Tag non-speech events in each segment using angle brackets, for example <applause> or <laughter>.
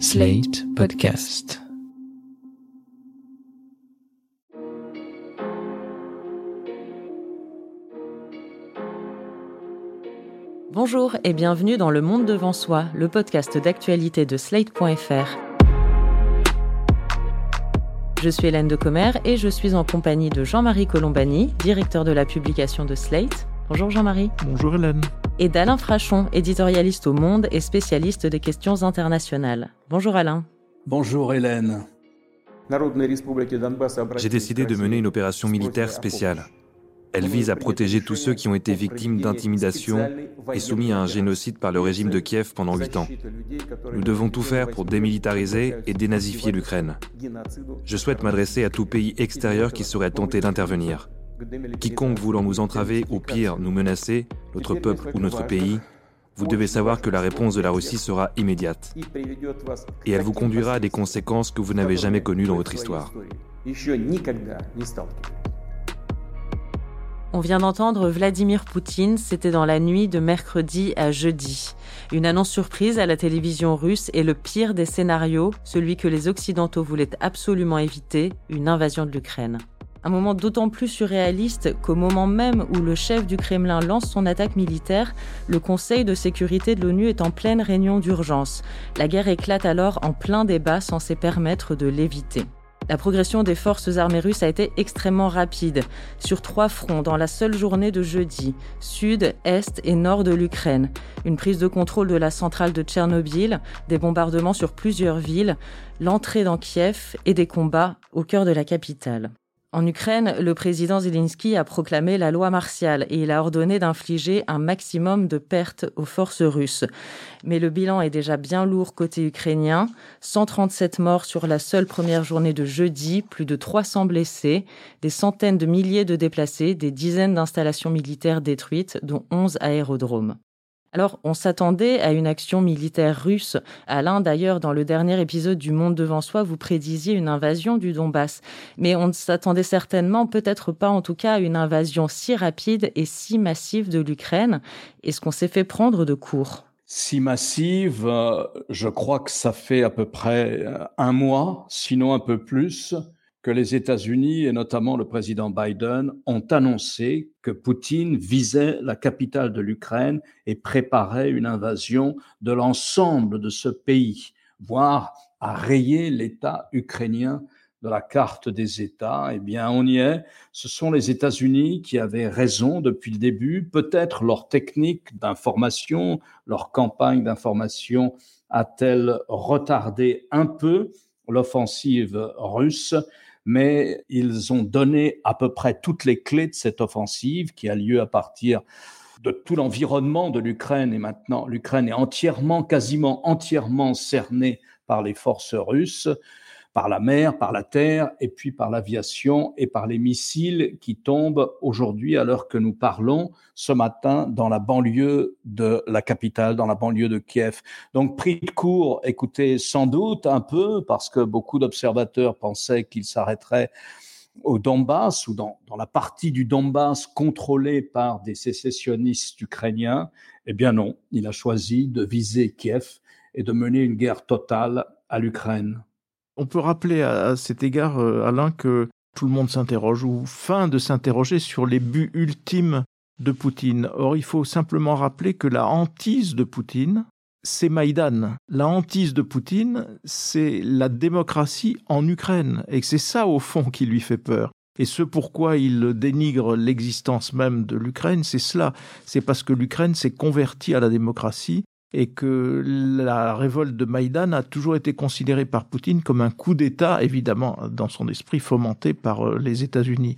Slate Podcast. Bonjour et bienvenue dans Le Monde devant soi, le podcast d'actualité de Slate.fr. Je suis Hélène de Commer et je suis en compagnie de Jean-Marie Colombani, directeur de la publication de Slate. Bonjour Jean-Marie. Bonjour Hélène. Et d'Alain Frachon, éditorialiste au Monde et spécialiste des questions internationales. Bonjour Alain. Bonjour Hélène. J'ai décidé de mener une opération militaire spéciale. Elle vise à protéger tous ceux qui ont été victimes d'intimidation et soumis à un génocide par le régime de Kiev pendant huit ans. Nous devons tout faire pour démilitariser et dénazifier l'Ukraine. Je souhaite m'adresser à tout pays extérieur qui serait tenté d'intervenir. Quiconque voulant nous entraver ou pire nous menacer, notre peuple ou notre pays, vous devez savoir que la réponse de la Russie sera immédiate. Et elle vous conduira à des conséquences que vous n'avez jamais connues dans votre histoire. On vient d'entendre Vladimir Poutine, c'était dans la nuit de mercredi à jeudi. Une annonce surprise à la télévision russe est le pire des scénarios, celui que les Occidentaux voulaient absolument éviter, une invasion de l'Ukraine. Un moment d'autant plus surréaliste qu'au moment même où le chef du Kremlin lance son attaque militaire, le Conseil de sécurité de l'ONU est en pleine réunion d'urgence. La guerre éclate alors en plein débat censé permettre de l'éviter. La progression des forces armées russes a été extrêmement rapide, sur trois fronts dans la seule journée de jeudi, sud, est et nord de l'Ukraine. Une prise de contrôle de la centrale de Tchernobyl, des bombardements sur plusieurs villes, l'entrée dans Kiev et des combats au cœur de la capitale. En Ukraine, le président Zelensky a proclamé la loi martiale et il a ordonné d'infliger un maximum de pertes aux forces russes. Mais le bilan est déjà bien lourd côté ukrainien. 137 morts sur la seule première journée de jeudi, plus de 300 blessés, des centaines de milliers de déplacés, des dizaines d'installations militaires détruites, dont 11 aérodromes. Alors, on s'attendait à une action militaire russe. Alain, d'ailleurs, dans le dernier épisode du Monde devant soi, vous prédisiez une invasion du Donbass. Mais on ne s'attendait certainement, peut-être pas en tout cas, à une invasion si rapide et si massive de l'Ukraine. Est-ce qu'on s'est fait prendre de court? Si massive, euh, je crois que ça fait à peu près euh, un mois, sinon un peu plus, que les États-Unis et notamment le président Biden ont annoncé que Poutine visait la capitale de l'Ukraine et préparait une invasion de l'ensemble de ce pays, voire à rayer l'État ukrainien de la carte des États. Eh bien, on y est. Ce sont les États-Unis qui avaient raison depuis le début. Peut-être leur technique d'information, leur campagne d'information a-t-elle retardé un peu l'offensive russe, mais ils ont donné à peu près toutes les clés de cette offensive qui a lieu à partir de tout l'environnement de l'Ukraine et maintenant l'Ukraine est entièrement, quasiment entièrement cernée par les forces russes par la mer, par la terre, et puis par l'aviation et par les missiles qui tombent aujourd'hui à l'heure que nous parlons, ce matin, dans la banlieue de la capitale, dans la banlieue de Kiev. Donc, pris de court, écoutez, sans doute un peu, parce que beaucoup d'observateurs pensaient qu'il s'arrêterait au Donbass ou dans, dans, la partie du Donbass contrôlée par des sécessionnistes ukrainiens, eh bien non, il a choisi de viser Kiev et de mener une guerre totale à l'Ukraine. On peut rappeler à, cet égard, euh, Alain, que tout le monde s'interroge ou fin de s'interroger sur les buts ultimes de Poutine. Or, il faut simplement rappeler que la hantise de Poutine, c'est Maïdan. La hantise de Poutine, c'est la démocratie en Ukraine. Et c'est ça, au fond, qui lui fait peur. Et ce pourquoi il dénigre l'existence même de l'Ukraine, c'est cela. C'est parce que l'Ukraine s'est convertie à la démocratie et que la révolte de Maïdan a toujours été considérée par Poutine comme un coup d'État, évidemment, dans son esprit fomenté par euh, les États-Unis.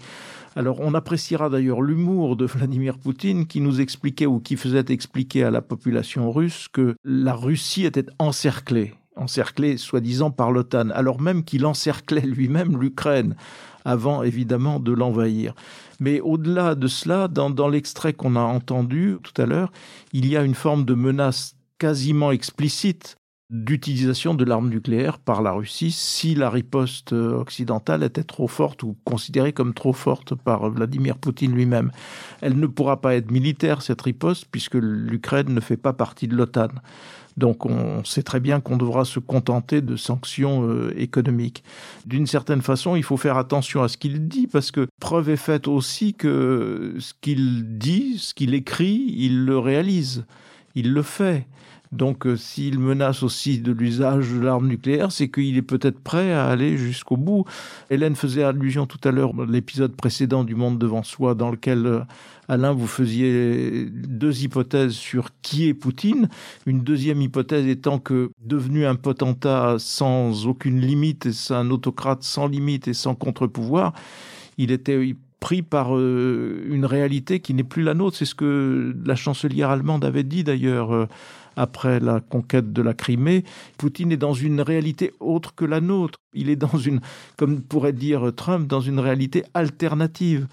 Alors on appréciera d'ailleurs l'humour de Vladimir Poutine qui nous expliquait ou qui faisait expliquer à la population russe que la Russie était encerclée, encerclée soi-disant par l'OTAN, alors même qu'il encerclait lui-même l'Ukraine avant évidemment de l'envahir. Mais au-delà de cela, dans, dans l'extrait qu'on a entendu tout à l'heure, il y a une forme de menace quasiment explicite d'utilisation de l'arme nucléaire par la Russie si la riposte occidentale était trop forte ou considérée comme trop forte par Vladimir Poutine lui-même. Elle ne pourra pas être militaire, cette riposte, puisque l'Ukraine ne fait pas partie de l'OTAN. Donc on sait très bien qu'on devra se contenter de sanctions euh, économiques. D'une certaine façon, il faut faire attention à ce qu'il dit parce que preuve est faite aussi que ce qu'il dit, ce qu'il écrit, il le réalise, il le fait. Donc euh, s'il menace aussi de l'usage de l'arme nucléaire, c'est qu'il est peut-être prêt à aller jusqu'au bout. Hélène faisait allusion tout à l'heure à l'épisode précédent du Monde devant soi dans lequel euh, Alain, vous faisiez deux hypothèses sur qui est Poutine. Une deuxième hypothèse étant que, devenu un potentat sans aucune limite, un autocrate sans limite et sans contre-pouvoir, il était pris par euh, une réalité qui n'est plus la nôtre. C'est ce que la chancelière allemande avait dit d'ailleurs euh, après la conquête de la Crimée. Poutine est dans une réalité autre que la nôtre. Il est dans une, comme pourrait dire Trump, dans une réalité alternative.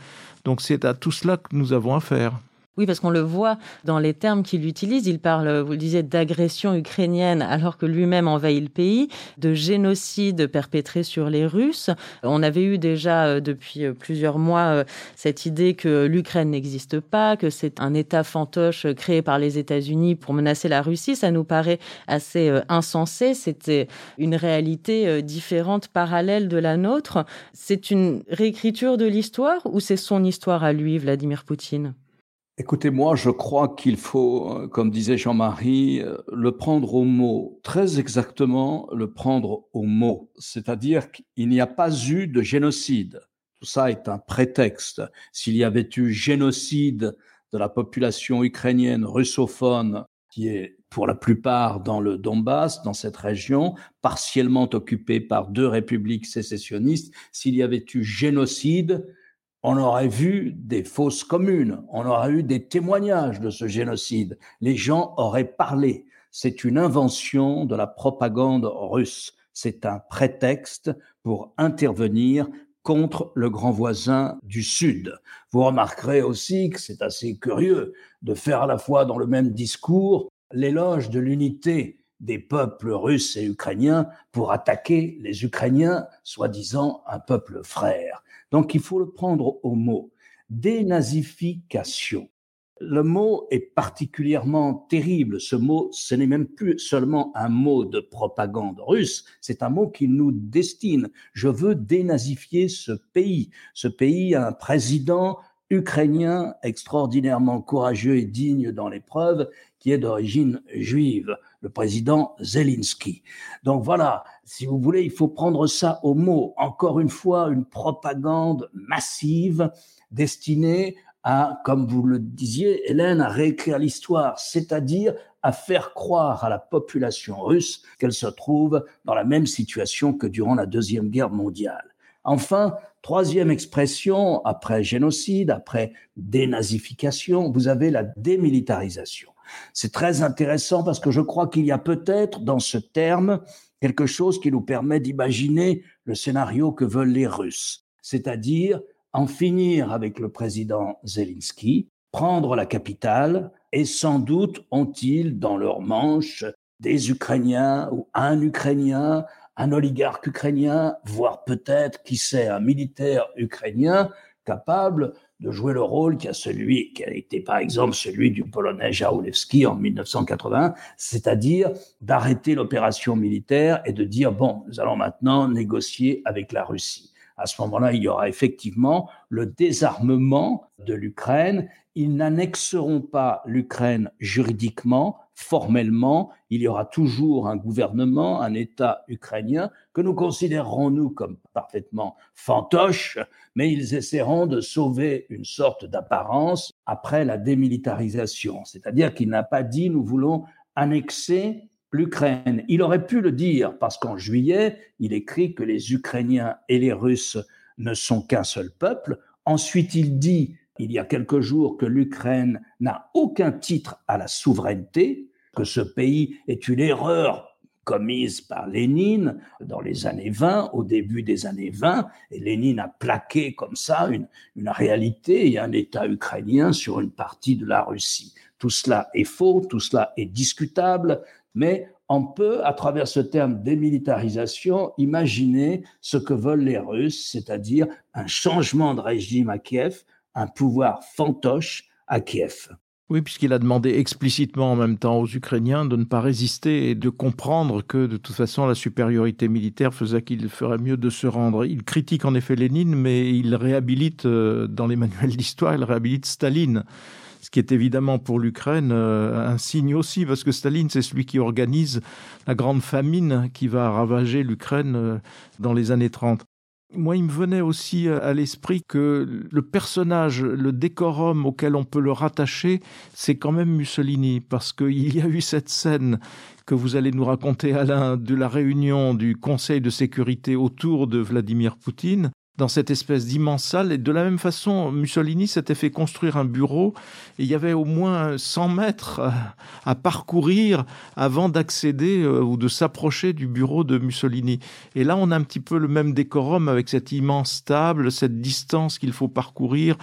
Donc c'est à tout cela que nous avons affaire. Oui, parce qu'on le voit dans les termes qu'il utilise. Il parle, vous le disiez, d'agression ukrainienne alors que lui-même envahit le pays, de génocide perpétré sur les Russes. On avait eu déjà euh, depuis euh, plusieurs mois euh, cette idée que l'Ukraine n'existe pas, que c'est un État fantoche créé par les États-Unis pour menacer la Russie. Ça nous paraît assez insensé. C'était une réalité différente, parallèle de la nôtre. C'est une réécriture de l'histoire ou c'est son histoire à lui, Vladimir Poutine? Écoutez, moi, je crois qu'il faut, euh, comme disait Jean-Marie, euh, le prendre au mot, très exactement le prendre au mot. C'est-à-dire qu'il n'y a pas eu de génocide. Tout ça est un prétexte. S'il y avait eu génocide de la population ukrainienne russophone, qui est pour la plupart dans le Donbass, dans cette région, partiellement occupée par deux républiques sécessionnistes, s'il y avait eu génocide, on aurait vu des fausses communes, on aurait eu des témoignages de ce génocide, les gens auraient parlé. C'est une invention de la propagande russe, c'est un prétexte pour intervenir contre le grand voisin du Sud. Vous remarquerez aussi que c'est assez curieux de faire à la fois dans le même discours l'éloge de l'unité des peuples russes et ukrainiens pour attaquer les Ukrainiens, soi-disant un peuple frère. Donc il faut le prendre au mot. Dénazification. Le mot est particulièrement terrible. Ce mot, ce n'est même plus seulement un mot de propagande russe, c'est un mot qui nous destine. Je veux dénazifier ce pays. Ce pays a un président ukrainien extraordinairement courageux et digne dans l'épreuve, qui est d'origine juive, le président Zelensky. Donc voilà, si vous voulez, il faut prendre ça au mot. Encore une fois, une propagande massive destinée à, comme vous le disiez, Hélène, à réécrire l'histoire, c'est-à-dire à faire croire à la population russe qu'elle se trouve dans la même situation que durant la Deuxième Guerre mondiale. Enfin, troisième expression, après génocide, après dénazification, vous avez la démilitarisation. C'est très intéressant parce que je crois qu'il y a peut-être dans ce terme quelque chose qui nous permet d'imaginer le scénario que veulent les Russes, c'est-à-dire en finir avec le président Zelensky, prendre la capitale, et sans doute ont-ils dans leur manche des Ukrainiens ou un Ukrainien, un oligarque ukrainien, voire peut-être, qui sait, un militaire ukrainien capable de jouer le rôle qui a été par exemple celui du Polonais Jaulewski en 1980, c'est-à-dire d'arrêter l'opération militaire et de dire bon, nous allons maintenant négocier avec la Russie. À ce moment-là, il y aura effectivement le désarmement de l'Ukraine. Ils n'annexeront pas l'Ukraine juridiquement, formellement, il y aura toujours un gouvernement, un État ukrainien que nous considérerons, nous, comme parfaitement fantoche, mais ils essaieront de sauver une sorte d'apparence après la démilitarisation. C'est-à-dire qu'il n'a pas dit nous voulons annexer l'Ukraine. Il aurait pu le dire parce qu'en juillet, il écrit que les Ukrainiens et les Russes ne sont qu'un seul peuple. Ensuite, il dit il y a quelques jours que l'Ukraine n'a aucun titre à la souveraineté, que ce pays est une erreur commise par Lénine dans les années 20, au début des années 20, et Lénine a plaqué comme ça une, une réalité et un État ukrainien sur une partie de la Russie. Tout cela est faux, tout cela est discutable, mais on peut, à travers ce terme démilitarisation, imaginer ce que veulent les Russes, c'est-à-dire un changement de régime à Kiev, un pouvoir fantoche à Kiev. Oui, puisqu'il a demandé explicitement en même temps aux Ukrainiens de ne pas résister et de comprendre que de toute façon la supériorité militaire faisait qu'il ferait mieux de se rendre. Il critique en effet Lénine, mais il réhabilite euh, dans les manuels d'histoire, il réhabilite Staline ce qui est évidemment pour l'Ukraine euh, un signe aussi, parce que Staline, c'est celui qui organise la grande famine qui va ravager l'Ukraine euh, dans les années 30. Moi, il me venait aussi à l'esprit que le personnage, le décorum auquel on peut le rattacher, c'est quand même Mussolini, parce qu'il y a eu cette scène que vous allez nous raconter, Alain, de la réunion du Conseil de sécurité autour de Vladimir Poutine, dans cette espèce d'immense salle. Et de la même façon, Mussolini s'était fait construire un bureau et il y avait au moins 100 mètres à parcourir avant d'accéder euh, ou de s'approcher du bureau de Mussolini. Et là, on a un petit peu le même décorum avec cette immense table, cette distance qu'il faut parcourir.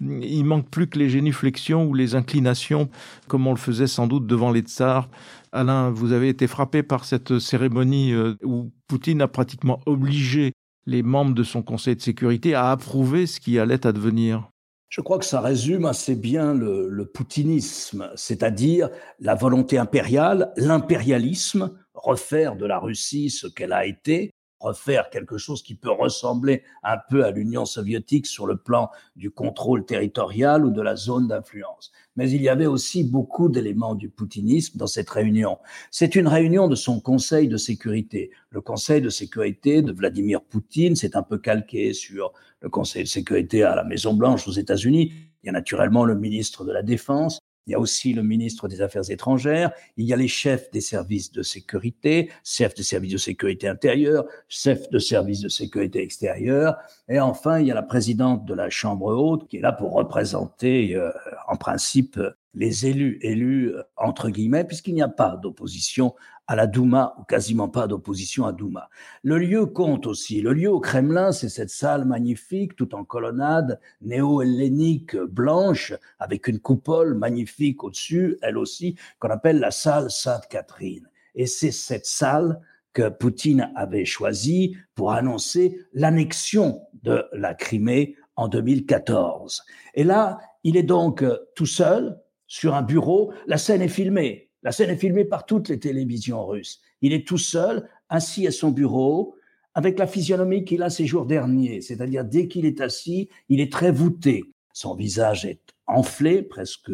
Il manque plus que les génuflexions ou les inclinations, comme on le faisait sans doute devant les tsars. Alain, vous avez été frappé par cette cérémonie euh, où Poutine a pratiquement obligé les membres de son Conseil de sécurité à approuver ce qui allait advenir je crois que ça résume assez bien le, poutinisme, c'est-à-dire la volonté impériale, l'impérialisme, refaire de la Russie ce qu'elle a été, refaire quelque chose qui peut ressembler un peu à l'Union soviétique sur le plan du contrôle territorial ou de la zone d'influence. Mais il y avait aussi beaucoup d'éléments du poutinisme dans cette réunion. C'est une réunion de son Conseil de sécurité. Le Conseil de sécurité de Vladimir Poutine, c'est un peu calqué sur le Conseil de sécurité à la Maison Blanche aux États-Unis. Il y a naturellement le ministre de la Défense, il y a aussi le ministre des Affaires étrangères, il y a les chefs des services de sécurité, chefs des services de sécurité intérieure, chefs de services de sécurité extérieure, et enfin il y a la présidente de la Chambre haute qui est là pour représenter euh, en principe les élus, élus euh, entre guillemets, puisqu'il n'y a pas d'opposition à la Douma, ou quasiment pas d'opposition à Douma. Le lieu compte aussi. Le lieu au Kremlin, c'est cette salle magnifique, tout en colonnade, néo-hellénique, blanche, avec une coupole magnifique au-dessus, elle aussi, qu'on appelle la salle Sainte-Catherine. Et c'est cette salle que Poutine avait choisie pour annoncer l'annexion de la Crimée en 2014. Et là, il est donc tout seul sur un bureau. La scène est filmée. La scène est filmée par toutes les télévisions russes. Il est tout seul, assis à son bureau, avec la physionomie qu'il a ces jours derniers, c'est-à-dire dès qu'il est assis, il est très voûté. Son visage est enflé, presque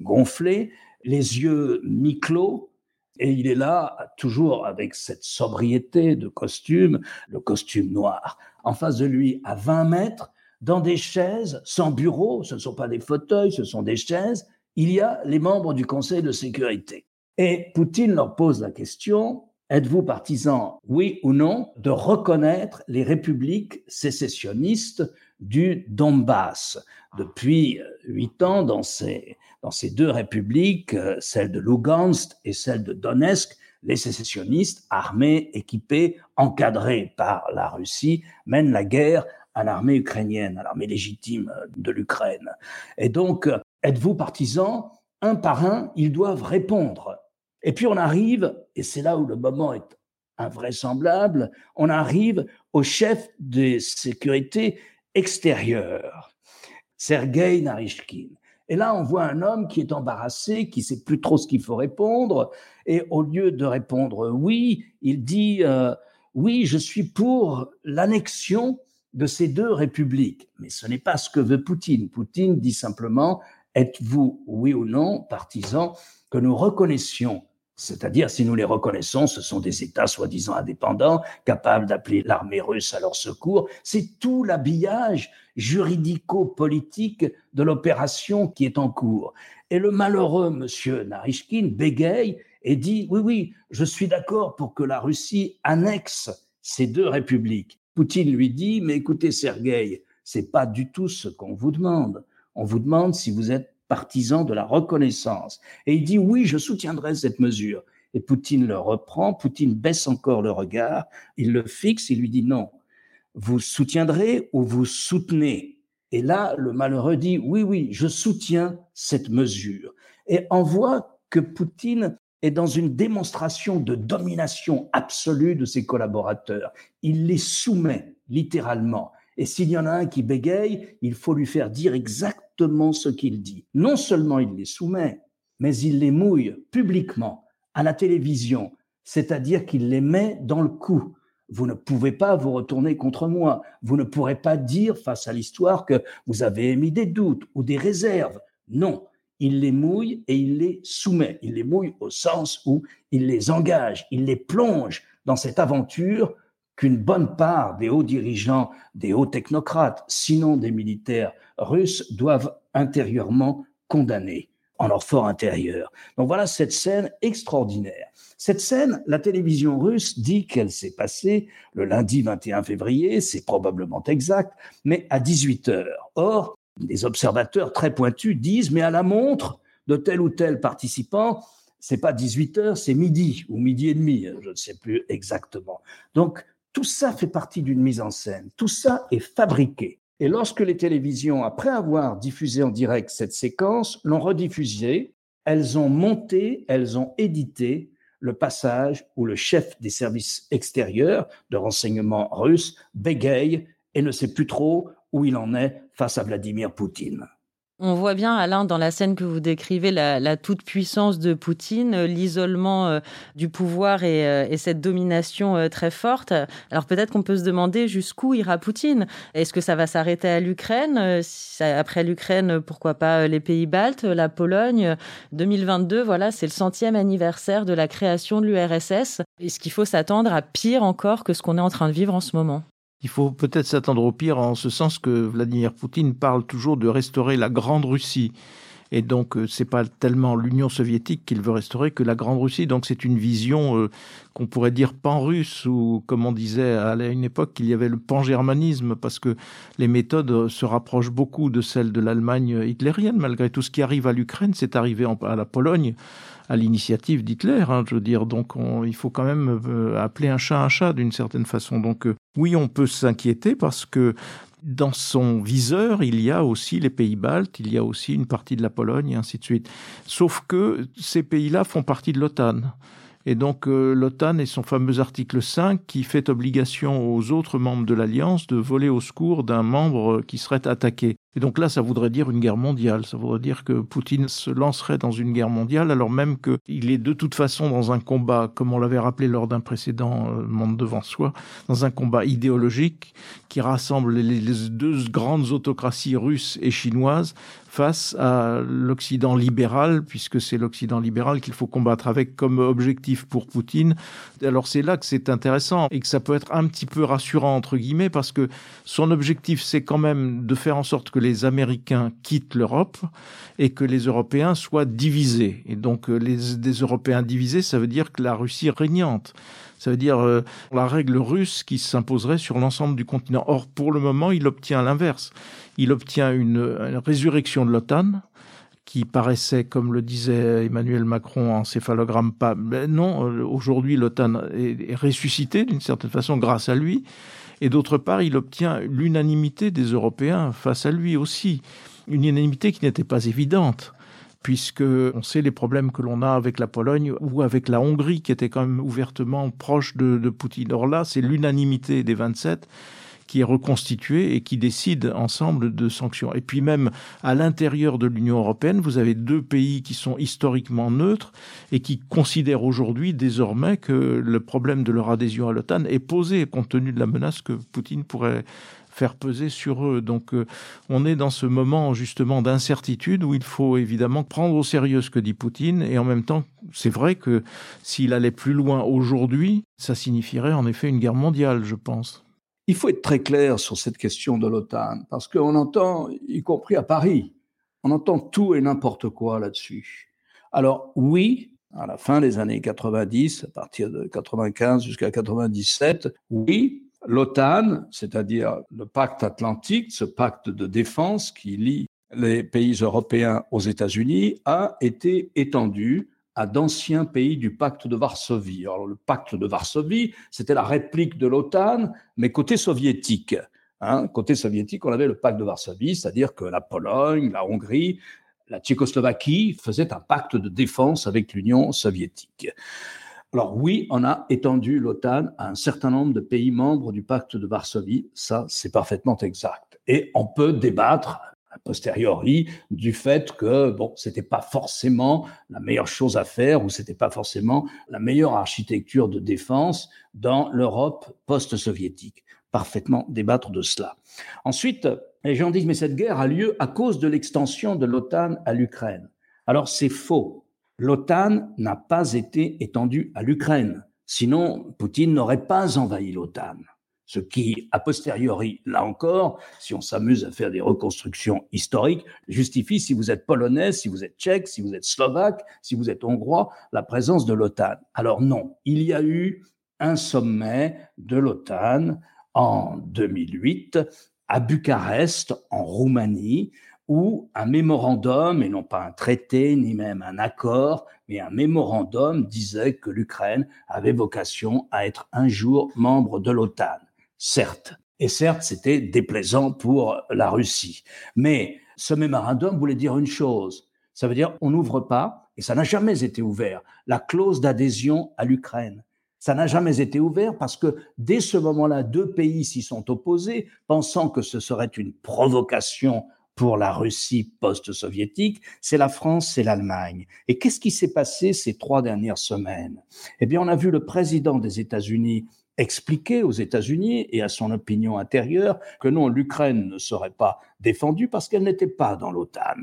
gonflé, les yeux mi-clos, et il est là toujours avec cette sobriété de costume, le costume noir. En face de lui, à 20 mètres, dans des chaises, sans bureau, ce ne sont pas des fauteuils, ce sont des chaises, il y a les membres du Conseil de sécurité. Et Poutine leur pose la question, êtes-vous partisan, oui ou non, de reconnaître les républiques sécessionnistes du Donbass? Depuis huit ans, dans ces, dans ces deux républiques, celle de Lugansk et celle de Donetsk, les sécessionnistes, armés, équipés, encadrés par la Russie, mènent la guerre à l'armée ukrainienne, à l'armée légitime de l'Ukraine. Et donc, êtes-vous partisans Un par un, ils doivent répondre. Et puis on arrive, et c'est là où le moment est invraisemblable, on arrive au chef des sécurités extérieures, Sergei Narishkin. Et là, on voit un homme qui est embarrassé, qui sait plus trop ce qu'il faut répondre, et au lieu de répondre oui, il dit euh, oui, je suis pour l'annexion de ces deux républiques. Mais ce n'est pas ce que veut Poutine. Poutine dit simplement Êtes-vous, oui ou non, partisans que nous reconnaissions? C'est-à-dire, si nous les reconnaissons, ce sont des États soi-disant indépendants, capables d'appeler l'armée russe à leur secours. C'est tout l'habillage juridico-politique de l'opération qui est en cours. Et le malheureux monsieur Narishkin bégaye et dit, oui, oui, je suis d'accord pour que la Russie annexe ces deux républiques. Poutine lui dit, mais écoutez, Sergueï, c'est pas du tout ce qu'on vous demande. On vous demande si vous êtes partisan de la reconnaissance. Et il dit oui, je soutiendrai cette mesure. Et Poutine le reprend, Poutine baisse encore le regard, il le fixe, il lui dit non, vous soutiendrez ou vous soutenez. Et là, le malheureux dit oui, oui, je soutiens cette mesure. Et on voit que Poutine est dans une démonstration de domination absolue de ses collaborateurs. Il les soumet littéralement. Et s'il y en a un qui bégaye, il faut lui faire dire exactement ce qu'il dit. Non seulement il les soumet, mais il les mouille publiquement à la télévision, c'est-à-dire qu'il les met dans le coup. Vous ne pouvez pas vous retourner contre moi. Vous ne pourrez pas dire face à l'histoire que vous avez émis des doutes ou des réserves. Non, il les mouille et il les soumet. Il les mouille au sens où il les engage, il les plonge dans cette aventure qu'une bonne part des hauts dirigeants, des hauts technocrates, sinon des militaires russes, doivent intérieurement condamner en leur fort intérieur. Donc voilà cette scène extraordinaire. Cette scène, la télévision russe dit qu'elle s'est passée le lundi 21 février, c'est probablement exact, mais à 18 heures. Or, des observateurs très pointus disent, mais à la montre de tel ou tel participant, c'est pas 18 heures, c'est midi ou midi et demi, je ne sais plus exactement. Donc, tout ça fait partie d'une mise en scène. Tout ça est fabriqué. Et lorsque les télévisions, après avoir diffusé en direct cette séquence, l'ont rediffusée, elles ont monté, elles ont édité le passage où le chef des services extérieurs de renseignement russe bégaye et ne sait plus trop où il en est face à Vladimir Poutine. On voit bien, Alain, dans la scène que vous décrivez, la, toute-puissance de Poutine, euh, l'isolement euh, du pouvoir euh, et, cette domination très forte. Alors peut-être qu'on peut se demander jusqu'où ira Poutine. Est-ce que ça va s'arrêter à l'Ukraine Après l'Ukraine, pourquoi pas les pays baltes, la Pologne 2022, voilà, c'est le centième anniversaire de la création de l'URSS. Est-ce qu'il faut s'attendre à pire encore que ce qu'on est en train de vivre en ce moment? Il faut peut-être s'attendre au pire en ce sens que Vladimir Poutine parle toujours de restaurer la Grande Russie. Et donc, euh, c'est pas tellement l'Union soviétique qu'il veut restaurer que la Grande Russie. Donc, c'est une vision euh, qu'on pourrait dire pan-russe ou, comme on disait à une époque, qu'il y avait le pan-germanisme parce que les méthodes euh, se rapprochent beaucoup de celles de l'Allemagne hitlérienne. Malgré tout ce qui arrive à l'Ukraine, c'est arrivé à la Pologne à l'initiative d'Hitler. Hein, je veux dire, donc il faut quand même euh, appeler un chat un chat d'une certaine façon. Donc euh, oui, on peut s'inquiéter parce que dans son viseur, il y a aussi les pays baltes, il y a aussi une partie de la Pologne et ainsi de suite. Sauf que ces pays-là font partie de l'OTAN. Et donc euh, l'OTAN et son fameux article 5 qui fait obligation aux autres membres de l'Alliance de voler au secours d'un membre qui serait attaqué. Et donc là, ça voudrait dire une guerre mondiale. Ça voudrait dire que Poutine se lancerait dans une guerre mondiale, alors même qu'il est de toute façon dans un combat, comme on l'avait rappelé lors d'un précédent euh, Monde devant soi, dans un combat idéologique qui rassemble les deux grandes autocraties russes et chinoises face à l'Occident libéral, puisque c'est l'Occident libéral qu'il faut combattre avec comme objectif pour Poutine. Alors c'est là que c'est intéressant et que ça peut être un petit peu rassurant, entre guillemets, parce que son objectif, c'est quand même de faire en sorte que les Américains quittent l'Europe et que les Européens soient divisés. Et donc, euh, les, des Européens divisés, ça veut dire que la Russie régnante. Ça veut dire euh, la règle russe qui s'imposerait sur l'ensemble du continent. Or, pour le moment, il obtient l'inverse. Il obtient une, résurrection de l'OTAN, qui paraissait, comme le disait Emmanuel Macron, en céphalogramme pas. Mais non, euh, aujourd'hui, l'OTAN est, ressuscitée d'une certaine façon grâce à lui. Et d'autre part, il obtient l'unanimité des Européens face à lui aussi. Une unanimité qui n'était pas évidente puisque on sait les problèmes que l'on a avec la Pologne ou avec la Hongrie, qui était quand même ouvertement proche de, de Poutine. Or là, c'est l'unanimité des 27 qui est reconstitué et qui décide ensemble de sanctions. Et puis même à l'intérieur de l'Union européenne, vous avez deux pays qui sont historiquement neutres et qui considèrent aujourd'hui désormais que le problème de leur adhésion à l'OTAN est posé compte tenu de la menace que Poutine pourrait faire peser sur eux. Donc euh, on est dans ce moment justement d'incertitude où il faut évidemment prendre au sérieux ce que dit Poutine et en même temps c'est vrai que s'il allait plus loin aujourd'hui, ça signifierait en effet une guerre mondiale, je pense. Il faut être très clair sur cette question de l'OTAN, parce qu'on entend, y compris à Paris, on entend tout et n'importe quoi là-dessus. Alors oui, à la fin des années 90, à partir de 95 jusqu'à 97, oui, l'OTAN, c'est-à-dire le pacte atlantique, ce pacte de défense qui lie les pays européens aux États-Unis, a été étendu à d'anciens pays du pacte de Varsovie. Alors, le pacte de Varsovie, c'était la réplique de l'OTAN, mais côté soviétique. Hein, côté soviétique, on avait le pacte de Varsovie, c'est-à-dire que la Pologne, la Hongrie la Tchécoslovaquie faisait un pacte de défense avec l'Union soviétique. Alors oui, on a étendu l'OTAN à un certain nombre de pays membres du pacte de Varsovie, ça c'est parfaitement exact. Et on peut débattre a posteriori du fait que bon, c'était pas forcément la meilleure chose à faire ou c'était pas forcément la meilleure architecture de défense dans l'Europe post-soviétique. Parfaitement débattre de cela. Ensuite, les gens disent mais cette guerre a lieu à cause de l'extension de l'OTAN à l'Ukraine. Alors c'est faux. L'OTAN n'a pas été étendue à l'Ukraine. Sinon, Poutine n'aurait pas envahi l'OTAN. Ce qui, a posteriori, là encore, si on s'amuse à faire des reconstructions historiques, justifie, si vous êtes polonais, si vous êtes tchèque, si vous êtes slovaque, si vous êtes hongrois, la présence de l'OTAN. Alors non, il y a eu un sommet de l'OTAN en 2008 à Bucarest, en Roumanie, où un mémorandum, et non pas un traité, ni même un accord, mais un mémorandum disait que l'Ukraine avait vocation à être un jour membre de l'OTAN certes. Et certes, c'était déplaisant pour la Russie. Mais ce mémorandum voulait dire une chose. Ça veut dire on n'ouvre pas, et ça n'a jamais été ouvert, la clause d'adhésion à l'Ukraine. Ça n'a jamais été ouvert parce que dès ce moment-là, deux pays s'y sont opposés, pensant que ce serait une provocation pour la Russie post-soviétique, c'est la France, c'est l'Allemagne. Et qu'est-ce qui s'est passé ces trois dernières semaines? Eh bien, on a vu le président des États-Unis expliquer aux États-Unis et à son opinion intérieure que non, l'Ukraine ne serait pas défendue parce qu'elle n'était pas dans l'OTAN.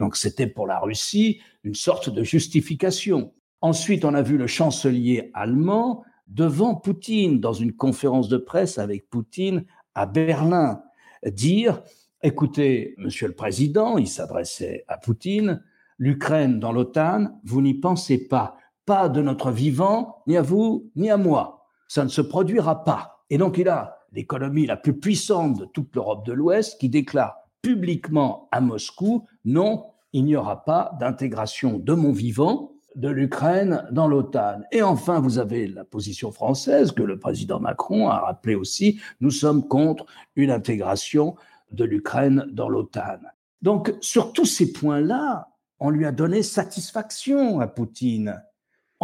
Donc c'était pour la Russie une sorte de justification. Ensuite, on a vu le chancelier allemand devant Poutine dans une conférence de presse avec Poutine à Berlin dire écoutez, monsieur le président, il s'adressait à Poutine, l'Ukraine dans l'OTAN, vous n'y pensez pas, pas de notre vivant, ni à vous, ni à moi ça ne se produira pas. Et donc il a l'économie la plus puissante de toute l'Europe de l'Ouest qui déclare publiquement à Moscou, non, il n'y aura pas d'intégration de mon vivant de l'Ukraine dans l'OTAN. Et enfin, vous avez la position française que le président Macron a rappelé aussi, nous sommes contre une intégration de l'Ukraine dans l'OTAN. Donc, sur tous ces points-là, on lui a donné satisfaction à Poutine.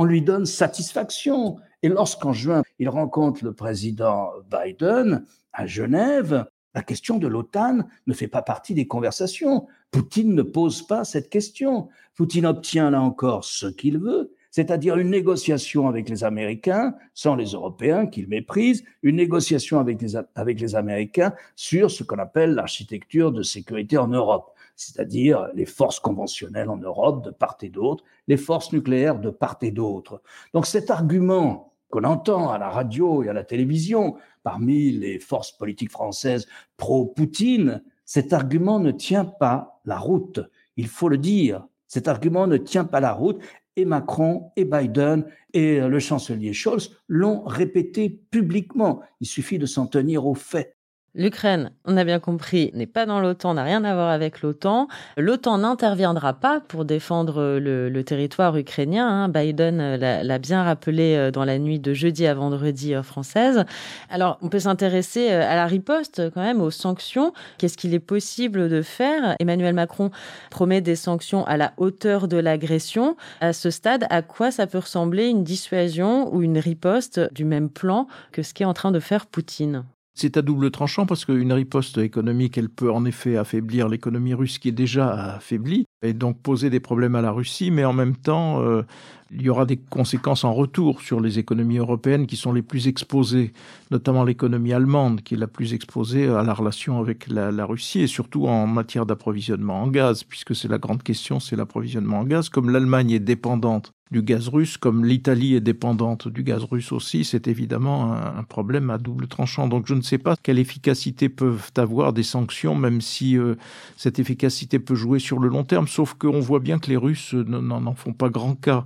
On lui donne satisfaction. Et lorsqu'en juin, il rencontre le président Biden à Genève, la question de l'OTAN ne fait pas partie des conversations. Poutine ne pose pas cette question. Poutine obtient là encore ce qu'il veut, c'est-à-dire une négociation avec les Américains, sans les Européens qu'il méprise, une négociation avec les, avec les Américains sur ce qu'on appelle l'architecture de sécurité en Europe, c'est-à-dire les forces conventionnelles en Europe de part et d'autre, les forces nucléaires de part et d'autre. Donc cet argument qu'on entend à la radio et à la télévision parmi les forces politiques françaises pro-Poutine, cet argument ne tient pas la route. Il faut le dire. Cet argument ne tient pas la route et Macron et Biden et le chancelier Scholz l'ont répété publiquement. Il suffit de s'en tenir aux faits. L'Ukraine, on a bien compris, n'est pas dans l'OTAN, n'a rien à voir avec l'OTAN. L'OTAN n'interviendra pas pour défendre le, territoire ukrainien. Hein. Biden euh, l'a bien rappelé euh, dans la nuit de jeudi à vendredi euh, française. Alors, on peut s'intéresser à la riposte quand même, aux sanctions. Qu'est-ce qu'il est possible de faire? Emmanuel Macron promet des sanctions à la hauteur de l'agression. À ce stade, à quoi ça peut ressembler? Une dissuasion ou une riposte du même plan que ce qu'est en train de faire Poutine? C'est à double tranchant parce qu'une riposte économique, elle peut en effet affaiblir l'économie russe qui est déjà affaiblie et donc poser des problèmes à la Russie, mais en même temps, euh, il y aura des conséquences en retour sur les économies européennes qui sont les plus exposées, notamment l'économie allemande qui est la plus exposée à la relation avec la, Russie et surtout en matière d'approvisionnement en gaz, puisque c'est la grande question, c'est l'approvisionnement en gaz. Comme l'Allemagne est dépendante du gaz russe, comme l'Italie est dépendante du gaz russe aussi, c'est évidemment un, problème à double tranchant. Donc je ne sais pas quelle efficacité peuvent avoir des sanctions, même si euh, cette efficacité peut jouer sur le long terme, sauf qu'on voit bien que les Russes n'en font pas grand cas.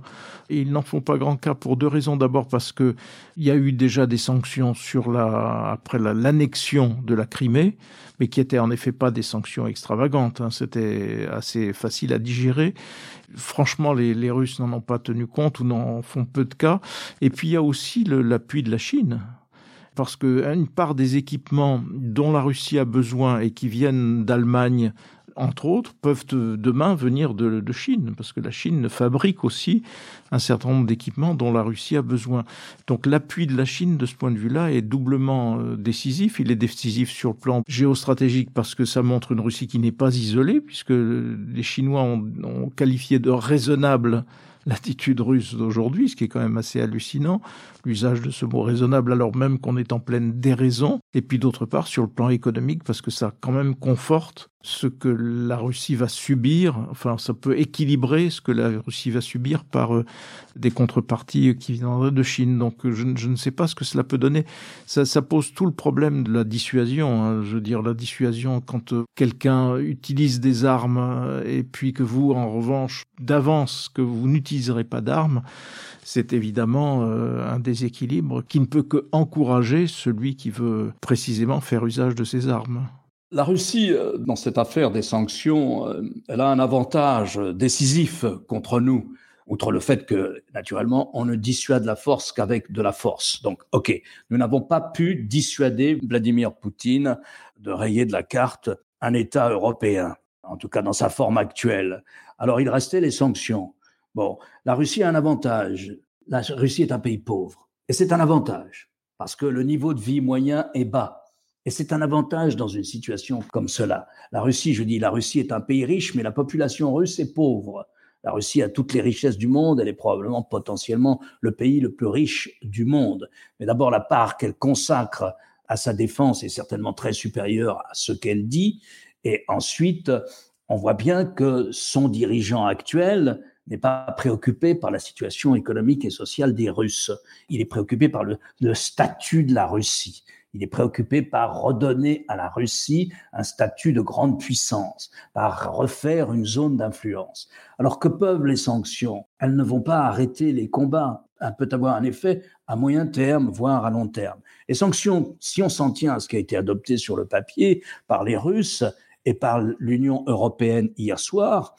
Et ils n'en font pas grand cas pour deux raisons. D'abord parce que il y a eu déjà des sanctions après l'annexion de la Crimée, mais qui étaient en effet pas des sanctions extravagantes. Hein. C'était assez facile à digérer franchement, les, les Russes n'en ont pas tenu compte ou n'en font peu de cas. Et puis il y a aussi l'appui de la Chine. Parce qu'une part des équipements dont la Russie a besoin et qui viennent d'Allemagne entre autres, peuvent demain venir de, Chine, parce que la Chine fabrique aussi un certain nombre d'équipements dont la Russie a besoin. Donc l'appui de la Chine de ce point de vue-là est doublement euh, décisif. Il est décisif sur le plan géostratégique parce que ça montre une Russie qui n'est pas isolée, puisque les Chinois ont qualifié de raisonnable l'attitude russe d'aujourd'hui, ce qui est quand même assez hallucinant, l'usage de ce mot raisonnable alors même qu'on est en pleine déraison, et puis d'autre part sur le plan économique, parce que ça quand même conforte ce que la Russie va subir, enfin ça peut équilibrer ce que la Russie va subir par euh, des contreparties qui viendraient de Chine. Donc je, je, ne sais pas ce que cela peut donner. Ça, ça pose tout le problème de la dissuasion. Hein. Je veux dire, la dissuasion quand euh, quelqu'un utilise des armes euh, et puis que vous, en revanche, d'avance, que vous n'utiliserez pas d'armes, c'est évidemment un déséquilibre qui ne peut que encourager celui qui veut précisément faire usage de ces armes. La Russie, euh, dans cette affaire des sanctions, euh, elle a un avantage décisif contre nous, outre le fait que, naturellement, on ne dissuade la force qu'avec de la force. Donc, OK, nous n'avons pas pu dissuader Vladimir Poutine de rayer de la carte un État européen, en tout cas dans sa forme actuelle. Alors, il restait les sanctions. Bon, la Russie a un avantage. La Russie est un pays pauvre. Et c'est un avantage, parce que le niveau de vie moyen est bas et c'est un avantage dans une situation comme cela. La Russie, je dis, la Russie est un pays riche, mais la population russe est pauvre. La Russie a toutes les richesses du monde, elle est probablement potentiellement le pays le plus riche du monde. Mais d'abord, la part qu'elle consacre à sa défense est certainement très supérieure à ce qu'elle dit. Et ensuite, on voit bien que son dirigeant actuel n'est pas préoccupé par la situation économique et sociale des Russes. Il est préoccupé par le, le statut de la Russie. Il est préoccupé par redonner à la Russie un statut de grande puissance, par refaire une zone d'influence. Alors que peuvent les sanctions? Elles ne vont pas arrêter les combats. Elles peuvent avoir un effet à moyen terme, voire à long terme. Les sanctions, si on s'en tient à ce qui a été adopté sur le papier par les Russes et par l'Union européenne hier soir,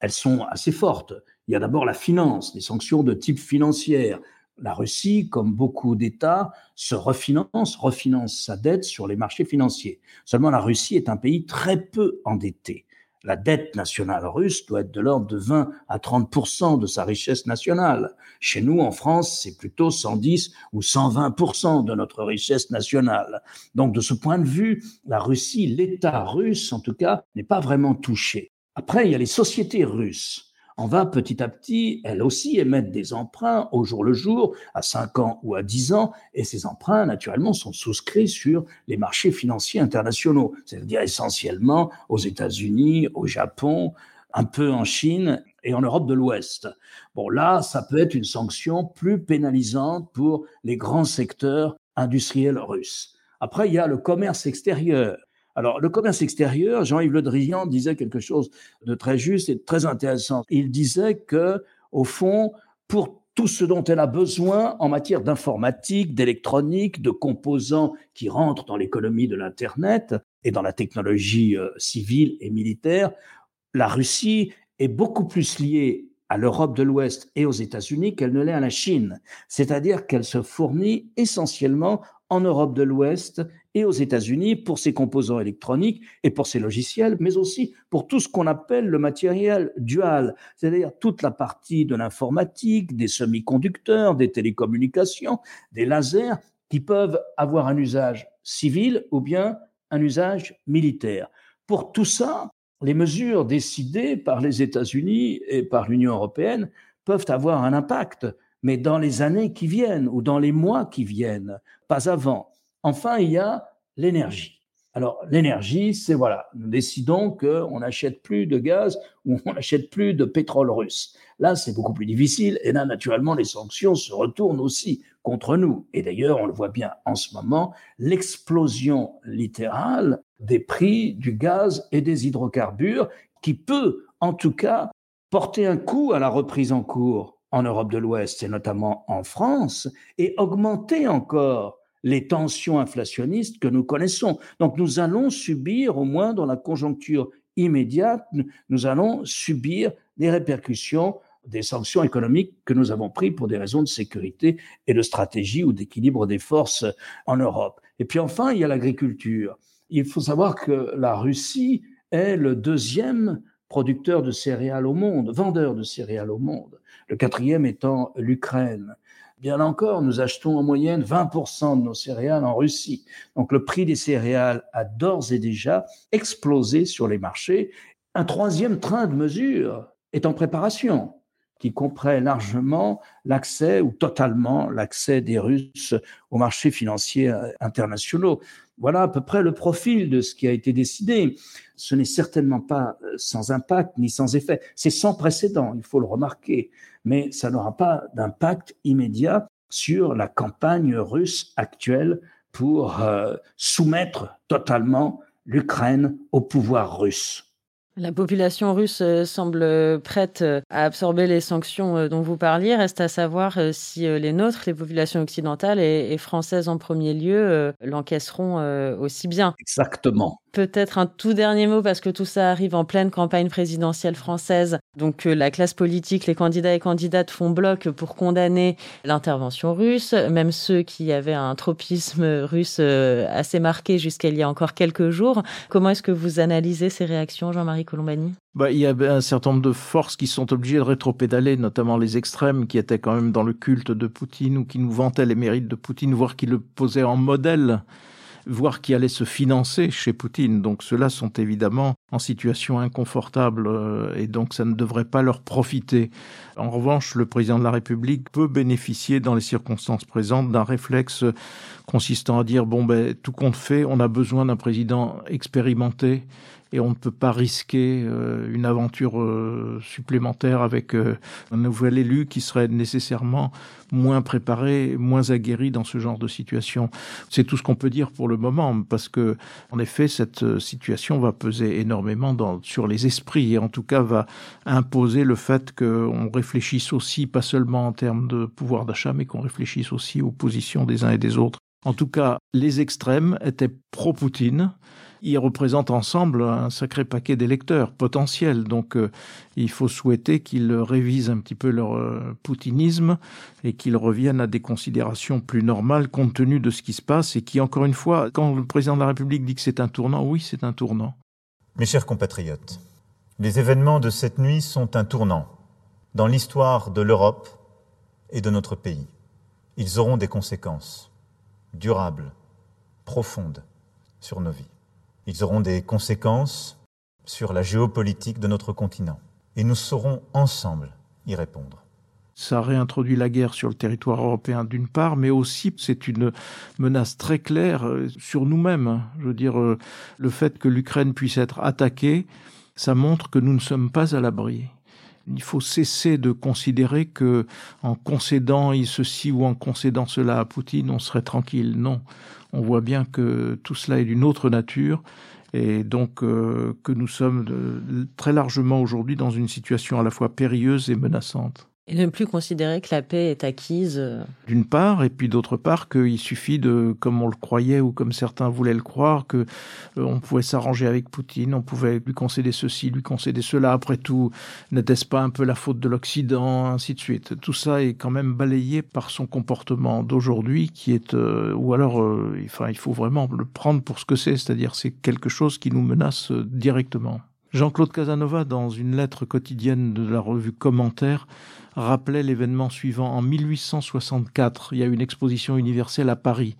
elles sont assez fortes. Il y a d'abord la finance, les sanctions de type financière, la Russie, comme beaucoup d'États, se refinance, refinance sa dette sur les marchés financiers. Seulement, la Russie est un pays très peu endetté. La dette nationale russe doit être de l'ordre de 20 à 30% de sa richesse nationale. Chez nous, en France, c'est plutôt 110 ou 120% de notre richesse nationale. Donc, de ce point de vue, la Russie, l'État russe, en tout cas, n'est pas vraiment touché. Après, il y a les sociétés russes on va petit à petit, elle aussi, émettre des emprunts au jour le jour, à 5 ans ou à 10 ans, et ces emprunts, naturellement, sont souscrits sur les marchés financiers internationaux, c'est-à-dire essentiellement aux États-Unis, au Japon, un peu en Chine et en Europe de l'Ouest. Bon, là, ça peut être une sanction plus pénalisante pour les grands secteurs industriels russes. Après, il y a le commerce extérieur. Alors, le commerce extérieur, Jean-Yves Le Drian disait quelque chose de très juste et de très intéressant. Il disait que, au fond, pour tout ce dont elle a besoin en matière d'informatique, d'électronique, de composants qui rentrent dans l'économie de l'Internet et dans la technologie euh, civile et militaire, la Russie est beaucoup plus liée à l'Europe de l'Ouest et aux États-Unis qu'elle ne l'est à la Chine. C'est-à-dire qu'elle se fournit essentiellement en Europe de l'Ouest et aux États-Unis pour ses composants électroniques et pour ses logiciels, mais aussi pour tout ce qu'on appelle le matériel dual, c'est-à-dire toute la partie de l'informatique, des semi-conducteurs, des télécommunications, des lasers, qui peuvent avoir un usage civil ou bien un usage militaire. Pour tout ça, les mesures décidées par les États-Unis et par l'Union européenne peuvent avoir un impact, mais dans les années qui viennent ou dans les mois qui viennent, pas avant. Enfin, il y a l'énergie. Alors, l'énergie, c'est voilà, nous décidons qu'on n'achète plus de gaz ou <laughs> on n'achète plus de pétrole russe. Là, c'est beaucoup plus difficile et là, naturellement, les sanctions se retournent aussi contre nous. Et d'ailleurs, on le voit bien en ce moment, l'explosion littérale des prix du gaz et des hydrocarbures qui peut, en tout cas, porter un coup à la reprise en cours en Europe de l'Ouest et notamment en France et augmenter encore les tensions inflationnistes que nous connaissons. Donc nous allons subir, au moins dans la conjoncture immédiate, nous allons subir des répercussions des sanctions économiques que nous avons prises pour des raisons de sécurité et de stratégie ou d'équilibre des forces en Europe. Et puis enfin, il y a l'agriculture. Il faut savoir que la Russie est le deuxième producteur de céréales au monde, vendeur de céréales au monde. Le quatrième étant l'Ukraine. Bien encore, nous achetons en moyenne 20% de nos céréales en Russie. Donc le prix des céréales a d'ores et déjà explosé sur les marchés. Un troisième train de mesures est en préparation qui comprend largement l'accès ou totalement l'accès des Russes aux marchés financiers internationaux. Voilà à peu près le profil de ce qui a été décidé. Ce n'est certainement pas euh, sans impact ni sans effet. C'est sans précédent, il faut le remarquer. Mais ça n'aura pas d'impact immédiat sur la campagne russe actuelle pour euh, soumettre totalement l'Ukraine au pouvoir russe. La population russe euh, semble prête euh, à absorber les sanctions euh, dont vous parliez. Reste à savoir si les nôtres, les populations occidentales et, françaises en premier lieu, l'encaisseront aussi bien. Exactement. Peut-être un tout dernier mot parce que tout ça arrive en pleine campagne présidentielle française. Donc la classe politique, les candidats et candidates font bloc pour condamner l'intervention russe, même ceux qui avaient un tropisme russe assez marqué jusqu'à il y a encore quelques jours. Comment est-ce que vous analysez ces réactions, Jean-Marie Colombani? Bah, il y a un certain nombre de forces qui sont obligées de rétropédaler, notamment les extrêmes qui étaient quand même dans le culte de Poutine ou qui nous vantaient les mérites de Poutine, voire qui le posaient en modèle voire qui allaient se financer chez Poutine. Donc ceux-là sont évidemment en situation inconfortable euh, et donc ça ne devrait pas leur profiter. En revanche, le président de la République peut bénéficier dans les circonstances présentes d'un réflexe consistant à dire bon ben tout compte fait, on a besoin d'un président expérimenté et on ne peut pas risquer euh, une aventure euh, supplémentaire avec euh, un nouvel élu qui serait nécessairement moins préparé, moins aguerri dans ce genre de situation. C'est tout ce qu'on peut dire pour le moment, parce que, en effet, cette situation va peser énormément sur les esprits et en tout cas va imposer le fait qu'on réfléchisse aussi, pas seulement en termes de pouvoir d'achat, mais qu'on réfléchisse aussi aux positions des uns et des autres. En tout cas, les extrêmes étaient pro-Poutine ils représentent ensemble un sacré paquet d'électeurs potentiels. Donc euh, il faut souhaiter qu'ils révisent un petit peu leur euh, poutinisme et qu'ils reviennent à des considérations plus normales compte tenu de ce qui se passe et qui, encore une fois, quand le président de la République dit que c'est un tournant, oui, c'est un tournant. Mes chers compatriotes, les événements de cette nuit sont un tournant dans l'histoire de l'Europe et de notre pays. Ils auront des conséquences durables, profondes sur nos vies. Ils auront des conséquences sur la géopolitique de notre continent. Et nous saurons ensemble y répondre. Ça réintroduit la guerre sur le territoire européen d'une part, mais aussi c'est une menace très claire euh, sur nous-mêmes. Je veux dire, euh, le fait que l'Ukraine puisse être attaquée, ça montre que nous ne sommes pas à l'abri. Il faut cesser de considérer que en concédant ceci ou en concédant cela à Poutine, on serait tranquille. Non, on voit bien que tout cela est d'une autre nature et donc euh, que nous sommes très largement aujourd'hui dans une situation à la fois périlleuse et menaçante. Et ne plus considérer que la paix est acquise. Euh. D'une part, et puis d'autre part, qu'il suffit de, comme on le croyait ou comme certains voulaient le croire, que euh, on pouvait s'arranger avec Poutine, on pouvait lui concéder ceci, lui concéder cela. Après tout, n'était-ce pas un peu la faute de l'Occident, ainsi de suite. Tout ça est quand même balayé par son comportement d'aujourd'hui, qui est, euh, ou alors, enfin, il faut vraiment le prendre pour ce que c'est, c'est-à-dire c'est quelque chose qui nous menace directement. Jean-Claude Casanova, dans une lettre quotidienne de la revue Commentaire, rappelait l'événement suivant. En 1864, il y a une exposition universelle à Paris.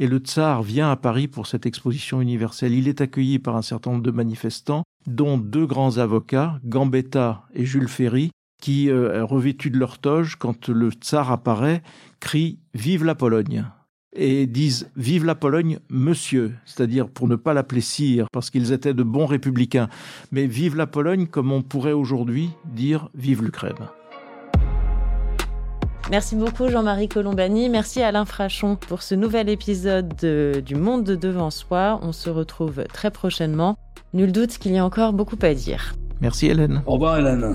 Et le tsar vient à Paris pour cette exposition universelle. Il est accueilli par un certain nombre de manifestants, dont deux grands avocats, Gambetta et Jules Ferry, qui, euh, revêtus de leur toge, quand le tsar apparaît, crient Vive la Pologne et disent Vive la Pologne, monsieur, c'est-à-dire pour ne pas l'appeler sire, parce qu'ils étaient de bons républicains, mais Vive la Pologne comme on pourrait aujourd'hui dire Vive l'Ukraine. Merci beaucoup Jean-Marie Colombani. Merci Alain Frachon pour ce nouvel épisode du Monde de devant soi. On se retrouve très prochainement. Nul doute qu'il y a encore beaucoup à dire. Merci Hélène. Au revoir Hélène.